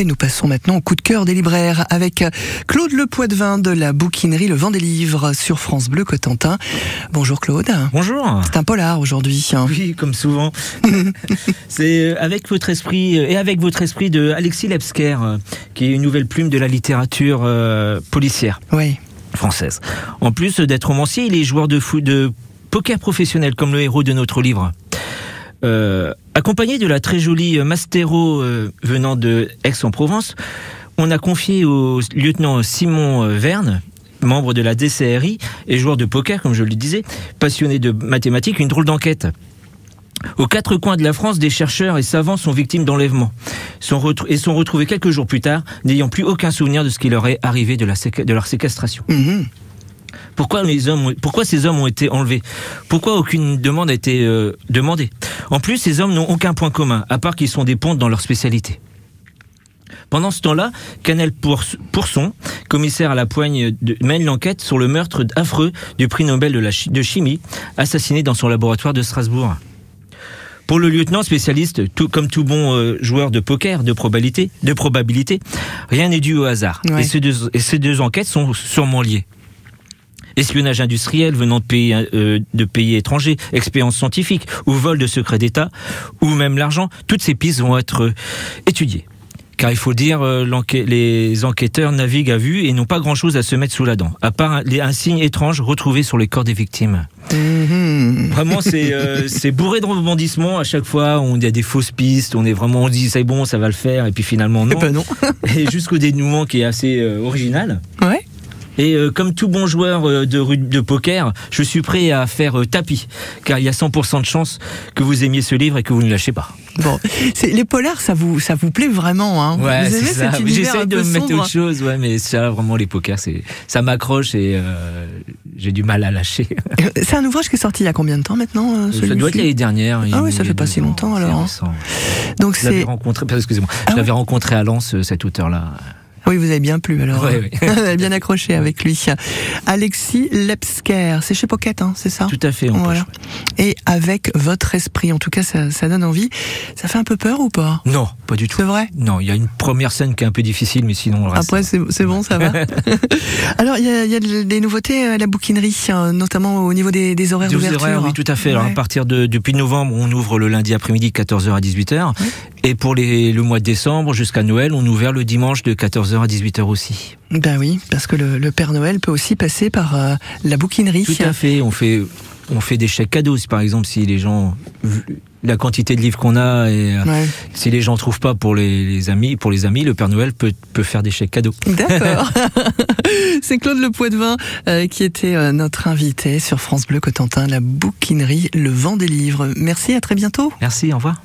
Et nous passons maintenant au coup de cœur des libraires avec Claude Le Poitvin de la bouquinerie Le Vent des Livres sur France Bleu Cotentin. Bonjour Claude. Bonjour. C'est un polar aujourd'hui. Oui, comme souvent. C'est avec votre esprit et avec votre esprit de Alexis Lepsker, qui est une nouvelle plume de la littérature euh, policière. Oui. Française. En plus d'être romancier, il est joueur de, foot, de poker professionnel, comme le héros de notre livre. Euh, accompagné de la très jolie Mastero euh, venant de Aix-en-Provence, on a confié au lieutenant Simon euh, Verne, membre de la DCRI et joueur de poker, comme je le disais, passionné de mathématiques, une drôle d'enquête. Aux quatre coins de la France, des chercheurs et savants sont victimes d'enlèvement et sont retrouvés quelques jours plus tard, n'ayant plus aucun souvenir de ce qui leur est arrivé de, leur séquestration. Mhm. Pourquoi, les hommes, pourquoi ces hommes ont été enlevés? Pourquoi aucune demande a été euh, demandée? En plus, ces hommes n'ont aucun point commun, à part qu'ils sont des pontes dans leur spécialité. Pendant ce temps-là, Canel Pourson, commissaire à la poigne, mène l'enquête sur le meurtre affreux du prix Nobel de, la de chimie, assassiné dans son laboratoire de Strasbourg. Pour le lieutenant spécialiste, tout, comme tout bon euh, joueur de poker de probabilité, de probabilité rien n'est dû au hasard. Ouais. Et, ces deux, et ces deux enquêtes sont sûrement liées espionnage industriel venant de pays, euh, de pays étrangers, expérience scientifique ou vol de secrets d'État, ou même l'argent, toutes ces pistes vont être euh, étudiées. Car il faut dire, euh, les enquêteurs naviguent à vue et n'ont pas grand-chose à se mettre sous la dent, à part un, un, signe étrange retrouvé sur les corps des victimes. Mmh. Vraiment, c'est euh, bourré de rebondissements à chaque fois. On y a des fausses pistes, on est vraiment, on dit c'est bon, ça va le faire, et puis finalement non. Et, ben non. et jusqu'au dénouement qui est assez euh, original. Ouais. Et euh, comme tout bon joueur euh, de, de, poker, je suis prêt à faire euh, tapis, car il y a 100% de chance que vous aimiez ce livre et que vous ne lâchez pas. Bon, les polars, ça vous, ça vous plaît vraiment, hein? Ouais, vous aimez ça. cet J'essaie de me mettre autre chose, ouais, mais ça, vraiment, les pokers, ça m'accroche et euh, j'ai du mal à lâcher. C'est un ouvrage qui est sorti il y a combien de temps maintenant Ça doit être l'année dernière. Ah oui, ça fait pas si longtemps alors. Donc c'est. rencontré, excusez-moi, ah je l'avais ouais. rencontré à Lens, cet auteur-là. Oui, vous avez bien plu alors. Oui, oui. vous avez bien accroché avec lui. Alexis Lepsker, c'est chez Pocket, hein, c'est ça Tout à fait. En voilà. Et avec votre esprit, en tout cas, ça, ça, donne envie. Ça fait un peu peur ou pas Non, pas du tout. C'est vrai Non, il y a une première scène qui est un peu difficile, mais sinon le reste. Après, c'est bon, ça va. alors, il y, a, y, a des nouveautés à la bouquinerie, notamment au niveau des, des horaires d'ouverture. Oui, tout à fait. Alors, à partir de depuis novembre, on ouvre le lundi après-midi 14h à 18h, oui. Et pour les, le mois de décembre jusqu'à Noël, on ouvre le dimanche de 14h à 18h aussi. Ben oui, parce que le, le Père Noël peut aussi passer par euh, la bouquinerie. Tout à fait. On fait on fait des chèques cadeaux, par exemple, si les gens la quantité de livres qu'on a et ouais. si les gens trouvent pas pour les, les, amis, pour les amis, le Père Noël peut, peut faire des chèques cadeaux. D'accord. C'est Claude Le Poitvin euh, qui était euh, notre invité sur France Bleu Cotentin, la bouquinerie Le Vent des Livres. Merci, à très bientôt. Merci, au revoir.